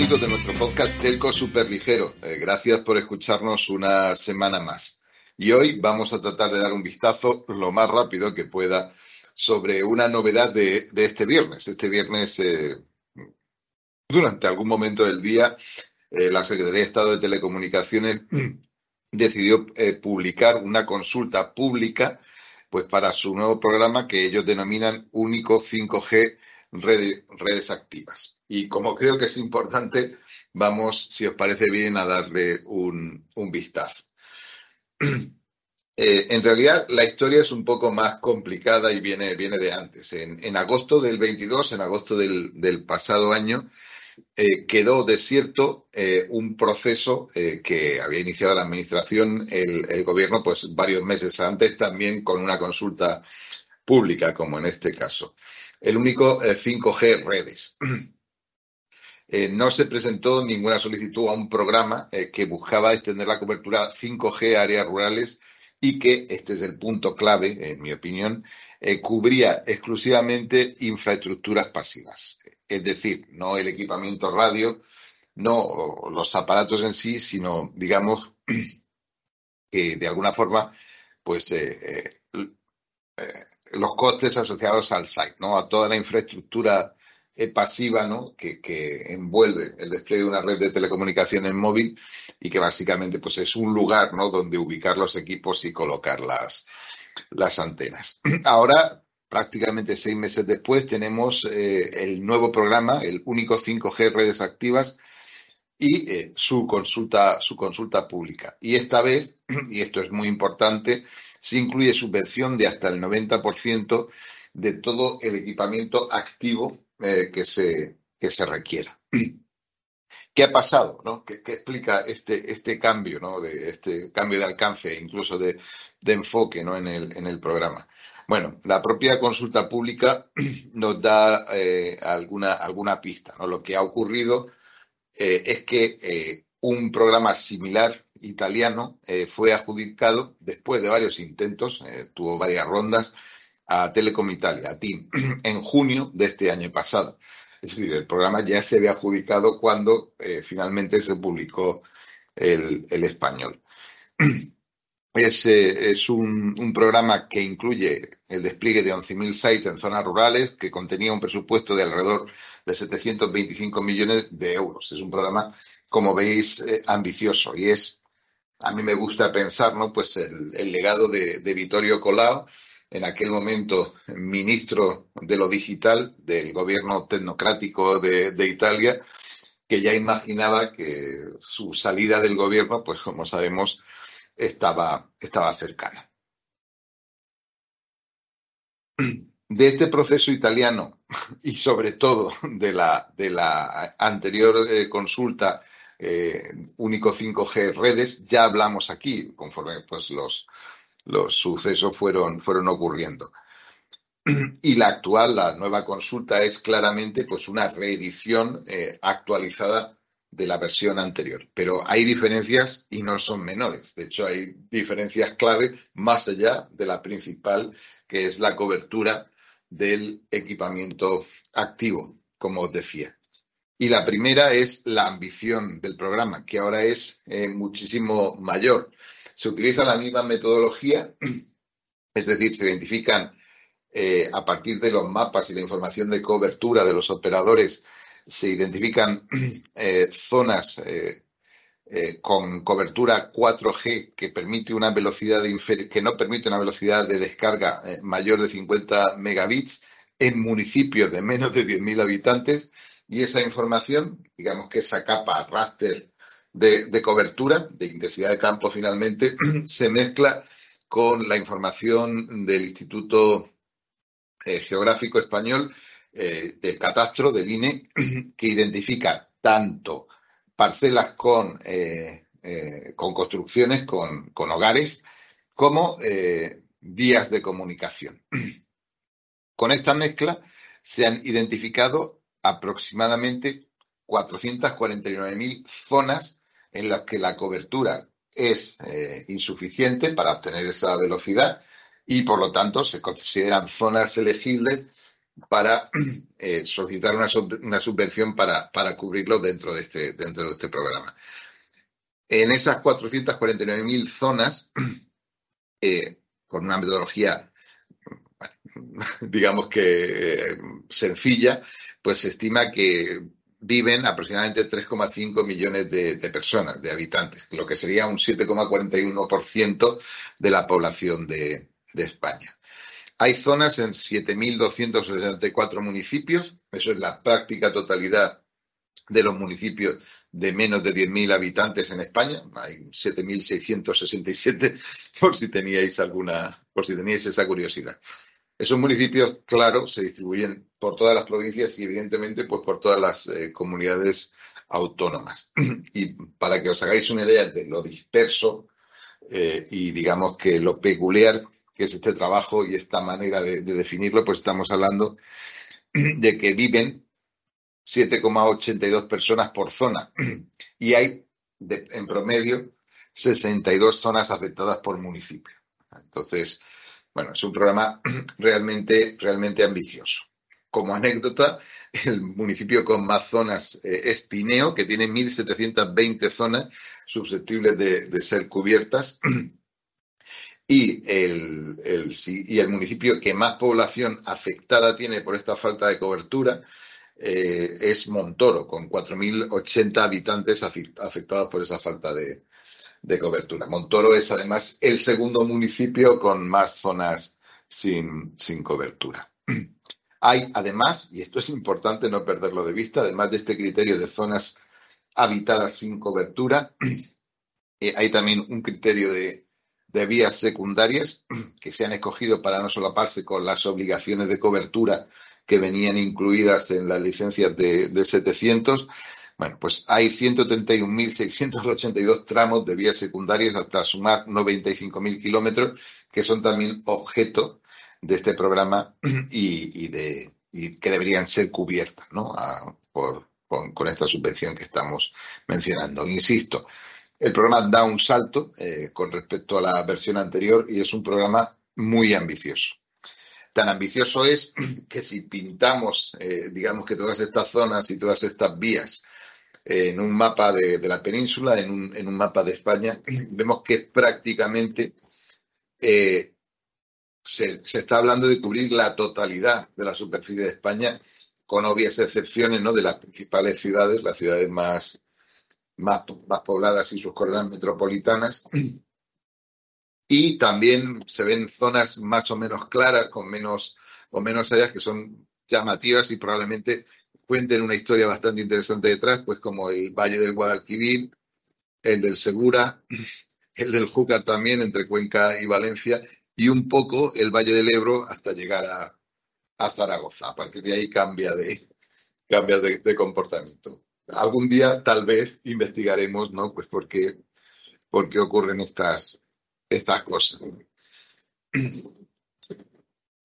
Amigos de nuestro podcast Telco Superligero. Eh, gracias por escucharnos una semana más. Y hoy vamos a tratar de dar un vistazo lo más rápido que pueda sobre una novedad de, este viernes. Este viernes, eh, durante algún momento del día, eh, la Secretaría de Estado de Telecomunicaciones decidió publicar una consulta pública pues para su nuevo programa que ellos denominan Único 5G redes activas. Y como creo que es importante, vamos, si os parece bien, a darle un, vistazo. Eh, en realidad, la historia es un poco más complicada y viene, viene de antes. En, agosto del 22, en agosto del, pasado año, eh, quedó desierto eh, un proceso que había iniciado la administración, el, el, gobierno, pues varios meses antes, también con una consulta pública, como en este caso. El único 5G redes. Eh, no se presentó ninguna solicitud a un programa eh, que buscaba extender la cobertura 5G a áreas rurales y que, este es el punto clave, en mi opinión, eh, cubría exclusivamente infraestructuras pasivas. Es decir, no el equipamiento radio, no los aparatos en sí, sino, digamos, que de alguna forma, pues los costes asociados al site, ¿no? A toda la infraestructura pasiva ¿no? Que, envuelve el despliegue de una red de telecomunicaciones móvil y que básicamente pues, es un lugar ¿no? donde ubicar los equipos y colocar las, las antenas. Ahora, prácticamente seis meses después, tenemos eh, el nuevo programa, el único 5G redes activas y eh, su consulta, su consulta pública. Y esta vez, y esto es muy importante, se incluye subvención de hasta el 90% de todo el equipamiento activo eh, que, se, que se requiera. ¿Qué ha pasado? ¿no? ¿Qué, explica este, este cambio, ¿no? de, este cambio de alcance, incluso de, enfoque ¿no? en, el, en el programa? Bueno, la propia consulta pública nos da eh, alguna, alguna pista. ¿no? Lo que ha ocurrido eh, es que un programa similar italiano fue adjudicado después de varios intentos, tuvo varias rondas, a Telecom Italia, a TIM, en junio de este año pasado. Es decir, el programa ya se había adjudicado cuando eh, finalmente se publicó el, español. Es, eh, es un, programa que incluye el despliegue de 11.000 sites en zonas rurales, que contenía un presupuesto de alrededor de 725 millones de euros. Es un programa, como veis, eh, ambicioso y es, a mí me gusta pensar, ¿no? Pues el, legado de, de Vittorio Colau, en aquel momento ministro de lo digital del gobierno tecnocrático de, Italia, que ya imaginaba que su salida del gobierno, pues como sabemos, estaba, estaba cercana. De este proceso italiano y sobre todo de la, de la anterior eh, consulta eh, único 5G redes, ya hablamos aquí, conforme pues los, los sucesos fueron, fueron ocurriendo. Y la actual, la nueva consulta es claramente pues una reedición eh, actualizada de la versión anterior. Pero hay diferencias y no son menores. De hecho, hay diferencias clave más allá de la principal, que es la cobertura del equipamiento activo, como os decía. Y la primera es la ambición del programa, que ahora es eh, muchísimo mayor se utiliza la misma metodología, es decir, se identifican eh, a partir de los mapas y la información de cobertura de los operadores, se identifican eh, zonas eh, con cobertura 4G que permite una velocidad de que no permite una velocidad de descarga mayor de 50 megabits en municipios de menos de 10.000 habitantes y esa información, digamos que esa capa raster de, cobertura, de intensidad de campo finalmente, se mezcla con la información del Instituto eh, Geográfico Español, eh, del catastro, del INE, que identifica tanto parcelas con, eh, con construcciones, con, con, hogares, como vías de comunicación. Con esta mezcla se han identificado aproximadamente 449.000 zonas en las que la cobertura es eh, insuficiente para obtener esa velocidad y por lo tanto se consideran zonas elegibles para eh, solicitar una, subvención para, para, cubrirlo dentro de, este, dentro de este programa. En esas 449.000 zonas, eh, con una metodología, digamos que sencilla, pues se estima que viven aproximadamente 3,5 millones de, personas, de habitantes, lo que sería un 7,41% de la población de, España. Hay zonas en 7.264 municipios, eso es la práctica totalidad de los municipios de menos de 10.000 habitantes en España. Hay 7.667 por si teníais alguna, por si teníais esa curiosidad. Esos municipios, claro, se distribuyen por todas las provincias y evidentemente pues por todas las eh, comunidades autónomas. Y para que os hagáis una idea de lo disperso eh, y digamos que lo peculiar que es este trabajo y esta manera de, definirlo, pues estamos hablando de que viven 7,82 personas por zona y hay en promedio 62 zonas afectadas por municipio. Entonces, bueno, es un programa realmente, realmente ambicioso. Como anécdota, el municipio con más zonas eh, es Pineo, que tiene 1.720 zonas susceptibles de, ser cubiertas. Y el, y el municipio que más población afectada tiene por esta falta de cobertura eh, es Montoro, con 4.080 habitantes afectados por esa falta de, de cobertura. Montoro es además el segundo municipio con más zonas sin, sin cobertura. Hay además, y esto es importante no perderlo de vista, además de este criterio de zonas habitadas sin cobertura, eh, hay también un criterio de, de, vías secundarias que se han escogido para no solaparse con las obligaciones de cobertura que venían incluidas en las licencias de, de 700 bueno, pues hay 131.682 tramos de vías secundarias hasta sumar 95.000 kilómetros que son también objeto de este programa y, de, que deberían ser cubiertas ¿no? por, con, esta subvención que estamos mencionando. Insisto, el programa da un salto eh, con respecto a la versión anterior y es un programa muy ambicioso. Tan ambicioso es que si pintamos, eh, digamos que todas estas zonas y todas estas vías en un mapa de, la península, en un, mapa de España, vemos que prácticamente eh, se, está hablando de cubrir la totalidad de la superficie de España, con obvias excepciones ¿no? de las principales ciudades, las ciudades más, más, más pobladas y sus coronas metropolitanas. Y también se ven zonas más o menos claras, con menos o menos áreas que son llamativas y probablemente cuenten una historia bastante interesante detrás, pues como el Valle del Guadalquivir, el del Segura, el del Júcar también, entre Cuenca y Valencia, y un poco el Valle del Ebro hasta llegar a, Zaragoza. A partir de ahí cambia de, cambia de, comportamiento. Algún día tal vez investigaremos, ¿no? Pues por qué, ocurren estas, estas cosas.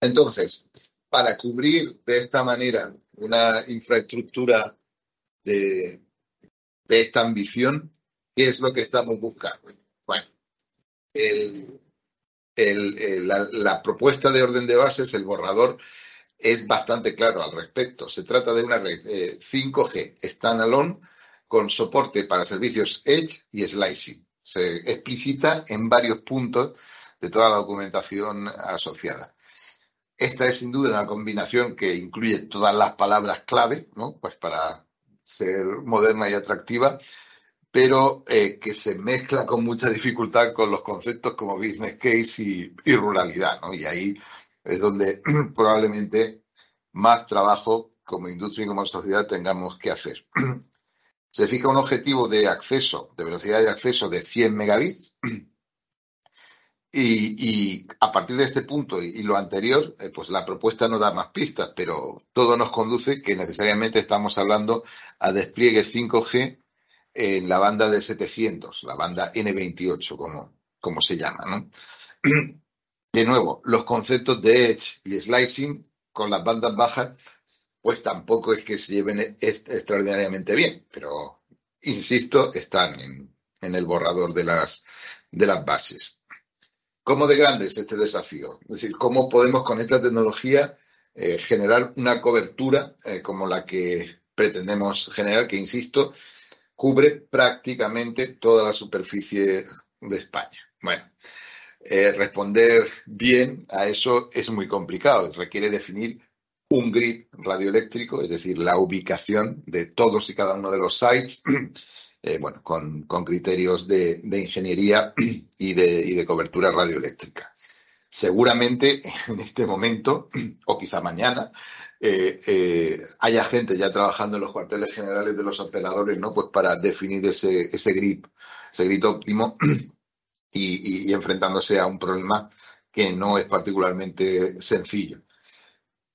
Entonces, para cubrir de esta manera una infraestructura de, esta ambición, ¿qué es lo que estamos buscando? Bueno, la, propuesta de orden de bases, el borrador, es bastante claro al respecto. Se trata de una red 5G eh, standalone con soporte para servicios Edge y Slicing. Se explicita en varios puntos de toda la documentación asociada. Esta es sin duda una combinación que incluye todas las palabras clave, ¿no? Pues para ser moderna y atractiva, pero eh, que se mezcla con mucha dificultad con los conceptos como business case y, ruralidad, ¿no? Y ahí es donde probablemente más trabajo como industria y como sociedad tengamos que hacer. Se fija un objetivo de acceso, de velocidad de acceso de 100 megabits, y, a partir de este punto y, lo anterior, eh, pues la propuesta no da más pistas, pero todo nos conduce que necesariamente estamos hablando a despliegue 5G en la banda de 700, la banda N28, como, como se llama. ¿no? De nuevo, los conceptos de Edge y Slicing con las bandas bajas, pues tampoco es que se lleven extraordinariamente bien, pero insisto, están en, el borrador de las, de las bases. ¿Cómo de grande es este desafío? Es decir, ¿cómo podemos con esta tecnología eh, generar una cobertura eh, como la que pretendemos generar, que insisto, cubre prácticamente toda la superficie de España. Bueno, eh, responder bien a eso es muy complicado. Requiere definir un grid radioeléctrico, es decir, la ubicación de todos y cada uno de los sites, eh, bueno, con, criterios de, ingeniería y de, cobertura radioeléctrica. Seguramente en este momento, o quizá mañana, eh, haya gente ya trabajando en los cuarteles generales de los operadores, ¿no? Pues para definir ese, ese ese grid óptimo y, enfrentándose a un problema que no es particularmente sencillo.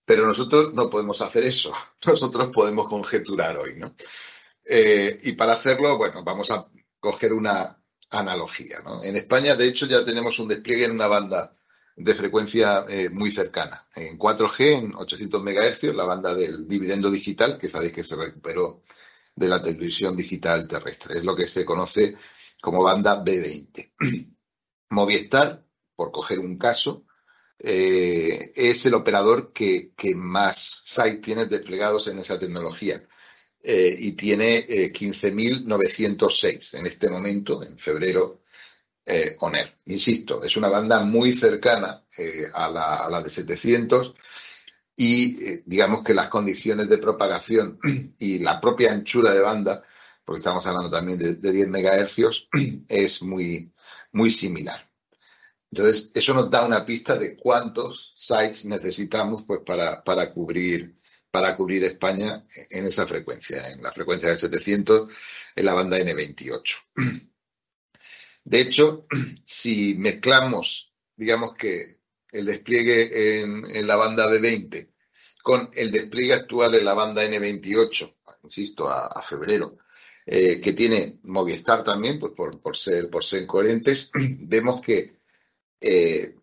Pero nosotros no podemos hacer eso. Nosotros podemos conjeturar hoy, ¿no? Eh, y para hacerlo, bueno, vamos a coger una analogía, ¿no? En España, de hecho, ya tenemos un despliegue en una banda de frecuencia eh, muy cercana. En 4G, en 800 MHz, la banda del dividendo digital, que sabéis que se recuperó de la televisión digital terrestre. Es lo que se conoce como banda B20. Movistar, por coger un caso, eh, es el operador que, más sites tiene desplegados en esa tecnología. Eh, y tiene eh, 15.906 en este momento, en febrero eh, ONER. Insisto, es una banda muy cercana eh, a, la, a, la, de 700 y eh, digamos que las condiciones de propagación y la propia anchura de banda, porque estamos hablando también de, de 10 megahercios, es muy, muy similar. Entonces, eso nos da una pista de cuántos sites necesitamos pues, para, para, cubrir, para cubrir España en esa frecuencia, en la frecuencia de 700, en la banda N28. De hecho, si mezclamos, digamos que el despliegue en, la banda B20 con el despliegue actual en la banda N28, insisto, a febrero, eh, que tiene Movistar también, pues por, por, ser, por ser coherentes, vemos que eh,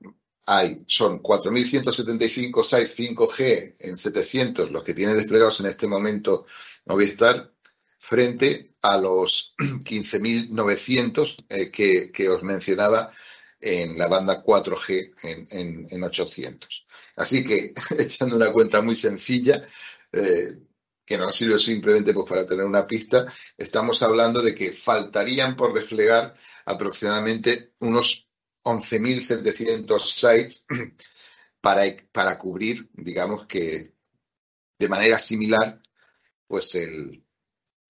hay, son 4.175 sites 5G en 700 los que tiene desplegados en este momento Movistar frente a los 15.900 eh, que, que, os mencionaba en la banda 4G en, en, en 800. Así que, echando una cuenta muy sencilla, eh, que nos sirve simplemente pues, para tener una pista, estamos hablando de que faltarían por desplegar aproximadamente unos 11.700 sites para, para cubrir, digamos que de manera similar, pues el,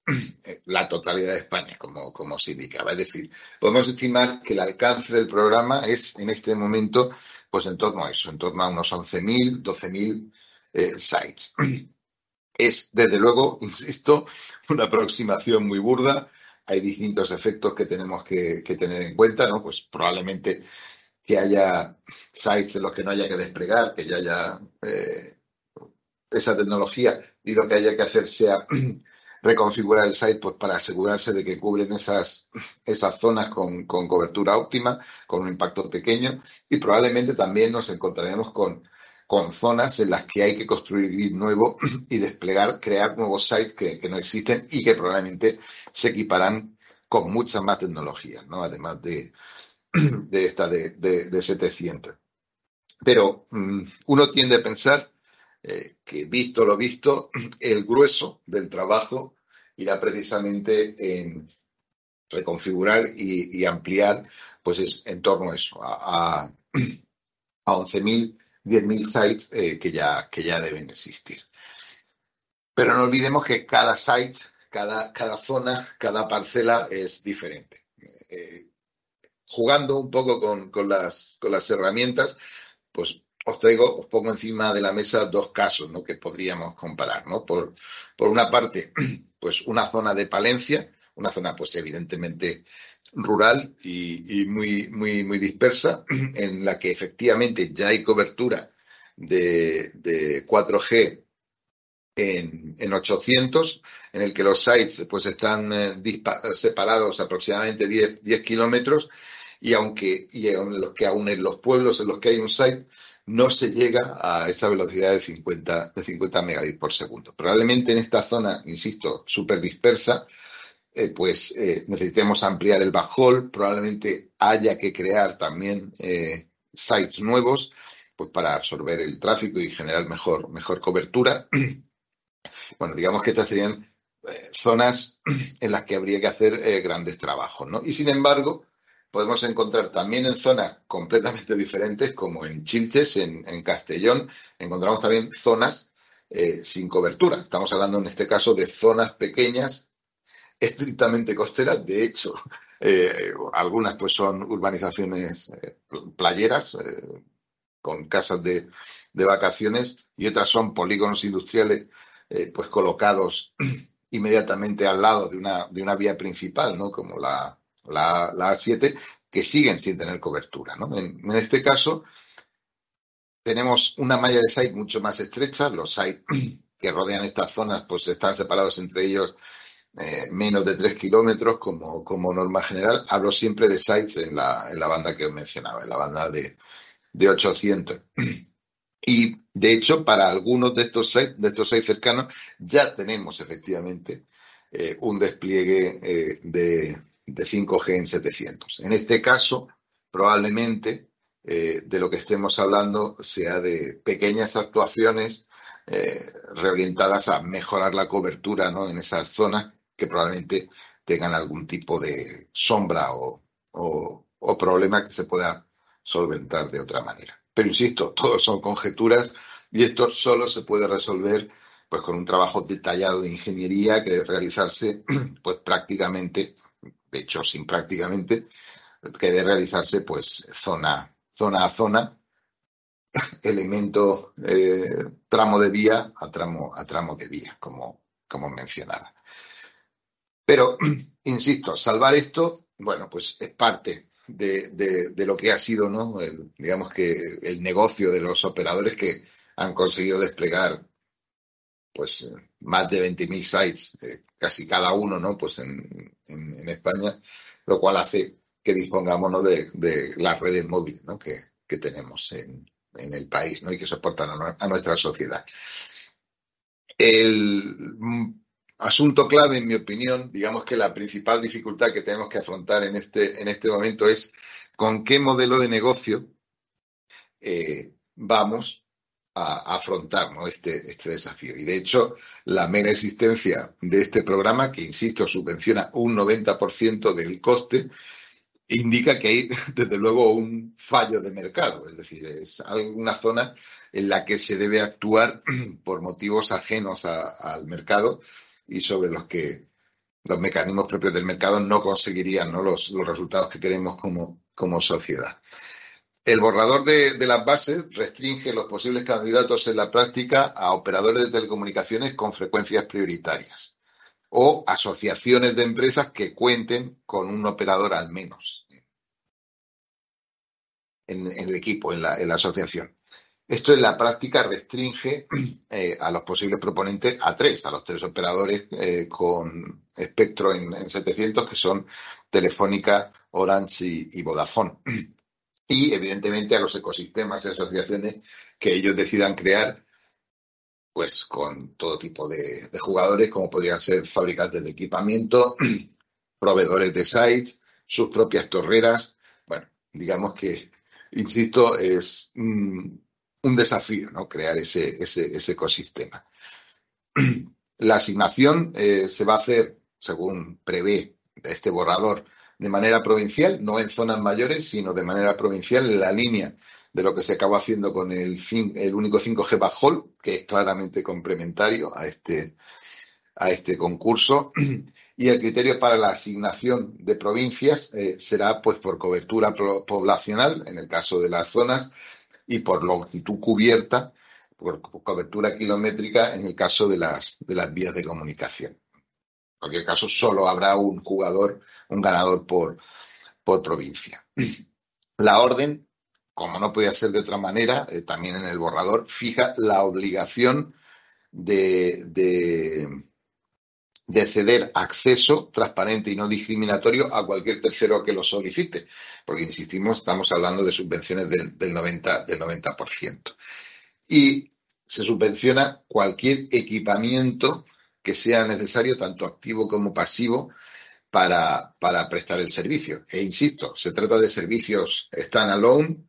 la totalidad de España, como, como se indicaba. Es decir, podemos estimar que el alcance del programa es en este momento, pues en torno a eso, en torno a unos 11.000, 12.000 eh, sites. Es, desde luego, insisto, una aproximación muy burda. Hay distintos efectos que tenemos que, tener en cuenta, ¿no? Pues probablemente que haya sites en los que no haya que desplegar, que ya haya eh, esa tecnología y lo que haya que hacer sea reconfigurar el site pues, para asegurarse de que cubren esas, esas zonas con, con, cobertura óptima, con un impacto pequeño y probablemente también nos encontraremos con, con zonas en las que hay que construir grid nuevo y desplegar, crear nuevos sites que, no existen y que probablemente se equiparán con muchas más tecnologías, ¿no? Además de, de esta de, de, de 700. Pero um, uno tiende a pensar eh, que visto lo visto, el grueso del trabajo irá precisamente en reconfigurar y, ampliar, pues es en torno a eso, a, a, a 11.000, 10.000 sites eh, que, ya, que ya deben existir. Pero no olvidemos que cada site, cada, cada zona, cada parcela es diferente. Eh, jugando un poco con, con, las, con las herramientas, pues os traigo, os pongo encima de la mesa dos casos ¿no? que podríamos comparar. ¿no? Por, por una parte, pues una zona de Palencia, una zona pues evidentemente rural y, muy, muy, muy dispersa, en la que efectivamente ya hay cobertura de, de 4G en, en, 800, en el que los sites pues están eh, separados aproximadamente 10, 10 kilómetros y aunque y en los que aún en los pueblos en los que hay un site no se llega a esa velocidad de 50, de 50 megabits por segundo. Probablemente en esta zona, insisto, súper dispersa, eh, pues eh, necesitemos ampliar el backhaul, probablemente haya que crear también eh, sites nuevos pues para absorber el tráfico y generar mejor, mejor cobertura. Bueno, digamos que estas serían eh, zonas en las que habría que hacer grandes trabajos, ¿no? Y sin embargo, podemos encontrar también en zonas completamente diferentes, como en Chilches, en, Castellón, encontramos también zonas sin cobertura. Estamos hablando en este caso de zonas pequeñas, estrictamente costeras. De hecho, algunas pues son urbanizaciones playeras, con casas de, de, vacaciones, y otras son polígonos industriales eh, pues colocados inmediatamente al lado de una, de una vía principal, ¿no? Como la, la, A7, que siguen sin tener cobertura, ¿no? En, este caso, tenemos una malla de site mucho más estrecha. Los sites que rodean estas zonas, pues están separados entre ellos eh, menos de 3 kilómetros como, como norma general. Hablo siempre de sites en la, en la banda que os mencionaba, en la banda de, de 800. Y de hecho, para algunos de estos seis, de estos seis cercanos, ya tenemos efectivamente eh, un despliegue eh, de, 5G en 700. En este caso, probablemente de lo que estemos hablando sea de pequeñas actuaciones reorientadas a mejorar la cobertura ¿no? en esas zonas que probablemente tengan algún tipo de sombra o, o problema que se pueda solventar de otra manera. Pero insisto, todos son conjeturas y esto solo se puede resolver pues con un trabajo detallado de ingeniería que debe realizarse pues prácticamente, de hecho sin prácticamente, que debe realizarse pues zona, zona a zona, elemento, eh, tramo de vía a tramo, a tramo de vía, como, como mencionaba. Pero, insisto, salvar esto, bueno, pues es parte de, lo que ha sido, ¿no? digamos que el negocio de los operadores que han conseguido desplegar pues más de 20.000 sites, eh, casi cada uno, ¿no? Pues en, España, lo cual hace que dispongamos de, de, las redes móviles, ¿no? Que, tenemos en, en, el país, ¿no? Y que soportan a, a nuestra sociedad. El asunto clave, en mi opinión, digamos que la principal dificultad que tenemos que afrontar en este, en este momento es con qué modelo de negocio eh, vamos a, afrontar este, este desafío. Y de hecho, la mera existencia de este programa, que insisto, subvenciona un 90% del coste, indica que hay, desde luego, un fallo de mercado. Es decir, es alguna zona en la que se debe actuar por motivos ajenos al mercado y sobre los que los mecanismos propios del mercado no conseguirían Los, resultados que queremos como, como sociedad. El borrador de, las bases restringe los posibles candidatos en la práctica a operadores de telecomunicaciones con frecuencias prioritarias o asociaciones de empresas que cuenten con un operador al menos en, el equipo, en la asociación. Esto en la práctica restringe eh, a los posibles proponentes a tres, a los tres operadores eh, con espectro en, 700, que son Telefónica, Orange y, Vodafone. Y, evidentemente, a los ecosistemas y asociaciones que ellos decidan crear, pues con todo tipo de, jugadores, como podrían ser fabricantes de equipamiento, proveedores de sites, sus propias torreras. Bueno, digamos que, insisto, es un desafío, ¿no? Crear ese, ese, ecosistema. La asignación eh, se va a hacer, según prevé este borrador, de manera provincial, no en zonas mayores, sino de manera provincial en la línea de lo que se acabó haciendo con el, el único 5G Bajol, que es claramente complementario a este, a este concurso. Y el criterio para la asignación de provincias eh, será pues por cobertura poblacional, en el caso de las zonas, y por longitud cubierta, por cobertura kilométrica en el caso de las, de las vías de comunicación. En cualquier caso, solo habrá un jugador, un ganador por, por provincia. La orden, como no podía ser de otra manera, eh, también en el borrador, fija la obligación de, de ceder acceso transparente y no discriminatorio a cualquier tercero que lo solicite, porque insistimos, estamos hablando de subvenciones del, del 90%. Del 90%. Y se subvenciona cualquier equipamiento que sea necesario, tanto activo como pasivo, para, para prestar el servicio. E insisto, se trata de servicios standalone,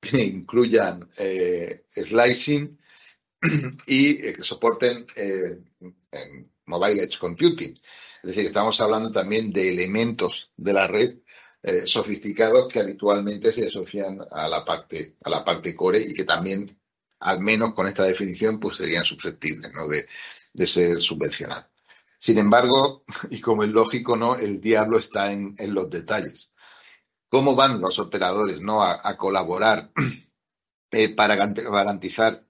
que incluyan eh, slicing y que soporten mobile edge computing. Es decir, estamos hablando también de elementos de la red sofisticados que habitualmente se asocian a la parte a la parte core y que también al menos con esta definición pues serían susceptibles ¿no? de, de ser subvencionados. Sin embargo, y como es lógico, ¿no? El diablo está en, los detalles. ¿Cómo van los operadores ¿no? a, colaborar eh, para garantizar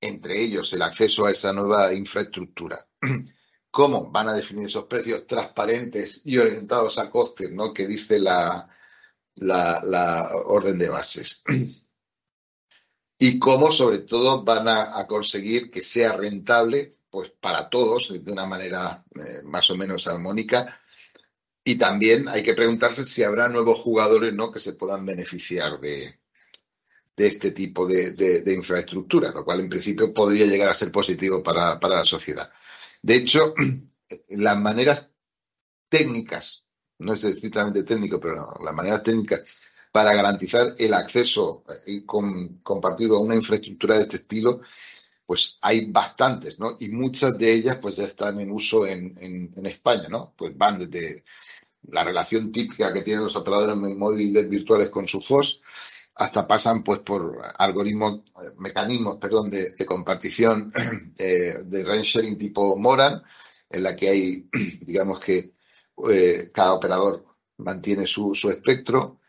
entre ellos el acceso a esa nueva infraestructura? ¿Cómo van a definir esos precios transparentes y orientados a costes, ¿no? que dice la, la, orden de bases? Y cómo, sobre todo, van a conseguir que sea rentable pues para todos de una manera eh, más o menos armónica. Y también hay que preguntarse si habrá nuevos jugadores ¿no? que se puedan beneficiar de, este tipo de, infraestructura, lo cual en principio podría llegar a ser positivo para, la sociedad. De hecho, las maneras técnicas, no es estrictamente técnico, pero las maneras técnicas para garantizar el acceso eh, compartido a una infraestructura de este estilo pues hay bastantes, ¿no? Y muchas de ellas pues ya están en uso en, en, España, ¿no? Pues van desde la relación típica que tienen los operadores móviles virtuales con su FOS, hasta pasan pues por algoritmos, mecanismos, perdón, de, compartición eh, de range sharing tipo Moran, en la que hay, digamos que eh, cada operador mantiene su, su espectro,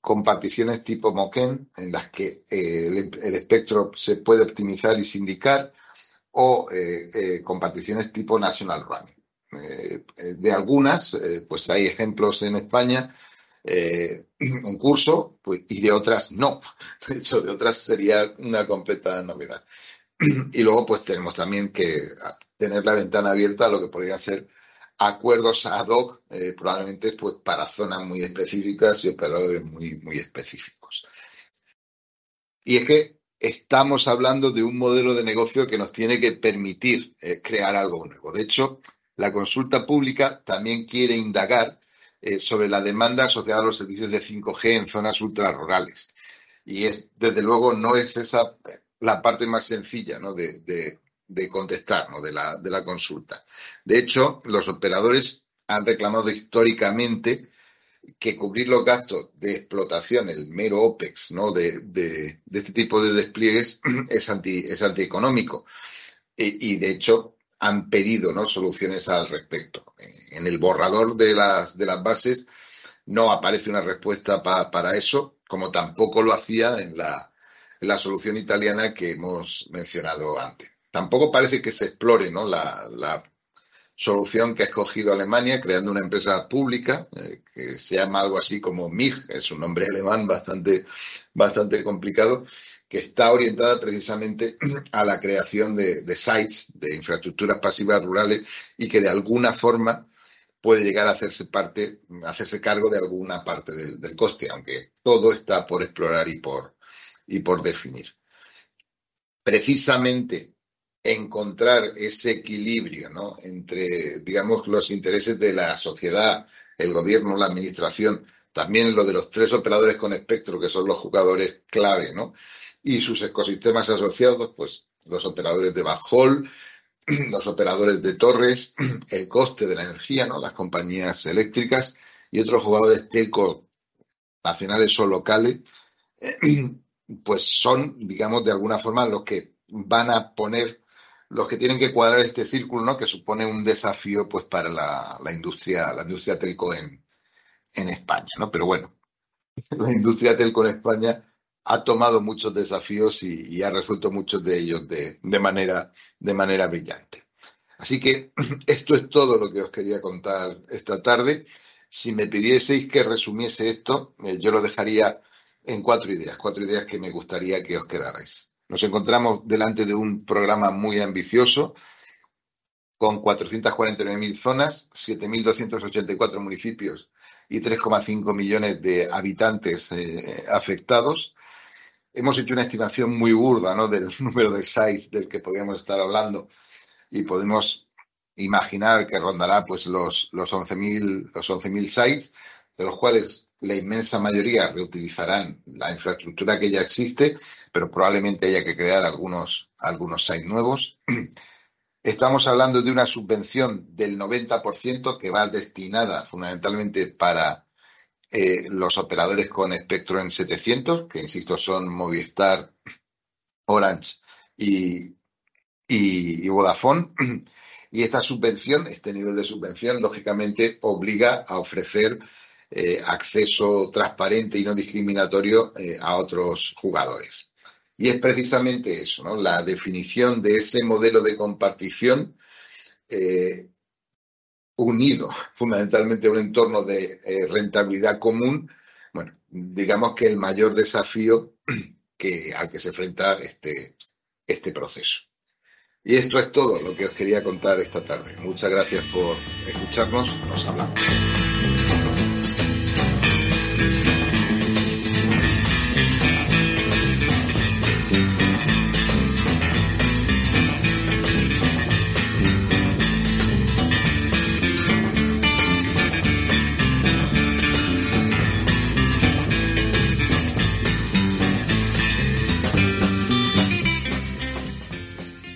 comparticiones tipo Moken, en las que eh, el, espectro se puede optimizar y sindicar, o eh, eh, comparticiones tipo National Running. de algunas, pues hay ejemplos en España en curso pues, y de otras no. De hecho, de otras sería una completa novedad. Y luego, pues tenemos también que tener la ventana abierta a lo que podría ser acuerdos ad hoc, eh, probablemente pues para zonas muy específicas y operadores muy, muy específicos. Y es que estamos hablando de un modelo de negocio que nos tiene que permitir eh, crear algo nuevo. De hecho, la consulta pública también quiere indagar eh, sobre la demanda asociada a los servicios de 5G en zonas ultrarurales. Y es, desde luego no es esa la parte más sencilla ¿no? de, de contestar, ¿no? de, la, de la consulta. De hecho, los operadores han reclamado históricamente que cubrir los gastos de explotación, el mero OPEX, ¿no? de, de, este tipo de despliegues es, anti, es antieconómico. Y, y, de hecho, han pedido ¿no? soluciones al respecto. En el borrador de las, de las bases no aparece una respuesta para eso, como tampoco lo hacía en la, en la solución italiana que hemos mencionado antes. Tampoco parece que se explore ¿no? la, solución que ha escogido Alemania, creando una empresa pública eh, que se llama algo así como MIG, es un nombre alemán bastante, bastante complicado, que está orientada precisamente a la creación de, sites, de infraestructuras pasivas rurales y que de alguna forma puede llegar a hacerse parte, hacerse cargo de alguna parte del, del coste, aunque todo está por explorar y por, y por definir. Precisamente encontrar ese equilibrio ¿no? entre, digamos, los intereses de la sociedad, el gobierno, la administración, también lo de los tres operadores con espectro, que son los jugadores clave, ¿no? Y sus ecosistemas asociados, pues los operadores de backhaul, los operadores de torres, el coste de la energía, ¿no? Las compañías eléctricas y otros jugadores telco nacionales o locales, pues son, digamos, de alguna forma los que van a poner los que tienen que cuadrar este círculo, ¿no? Que supone un desafío, pues, para la, industria, la industria telco en, España, ¿no? Pero bueno, la industria telco en España ha tomado muchos desafíos y, ha resuelto muchos de ellos de, manera, de manera brillante. Así que esto es todo lo que os quería contar esta tarde. Si me pidieseis que resumiese esto, eh, yo lo dejaría en cuatro ideas, cuatro ideas que me gustaría que os quedarais. Nos encontramos delante de un programa muy ambicioso con 449.000 zonas, 7.284 municipios y 3,5 millones de habitantes eh, afectados. Hemos hecho una estimación muy burda ¿no? del número de sites del que podríamos estar hablando y podemos imaginar que rondará pues los, los 11.000 los 11 sites, de los cuales la inmensa mayoría reutilizarán la infraestructura que ya existe, pero probablemente haya que crear algunos, algunos sites nuevos. Estamos hablando de una subvención del 90% que va destinada fundamentalmente para eh, los operadores con espectro en 700, que insisto son Movistar, Orange y, Vodafone. Y esta subvención, este nivel de subvención, lógicamente obliga a ofrecer eh, acceso transparente y no discriminatorio eh, a otros jugadores. Y es precisamente eso, ¿no? La definición de ese modelo de compartición eh, unido fundamentalmente a un entorno de rentabilidad común, bueno, digamos que el mayor desafío que, al que se enfrenta este, este proceso. Y esto es todo lo que os quería contar esta tarde. Muchas gracias por escucharnos. Nos hablamos.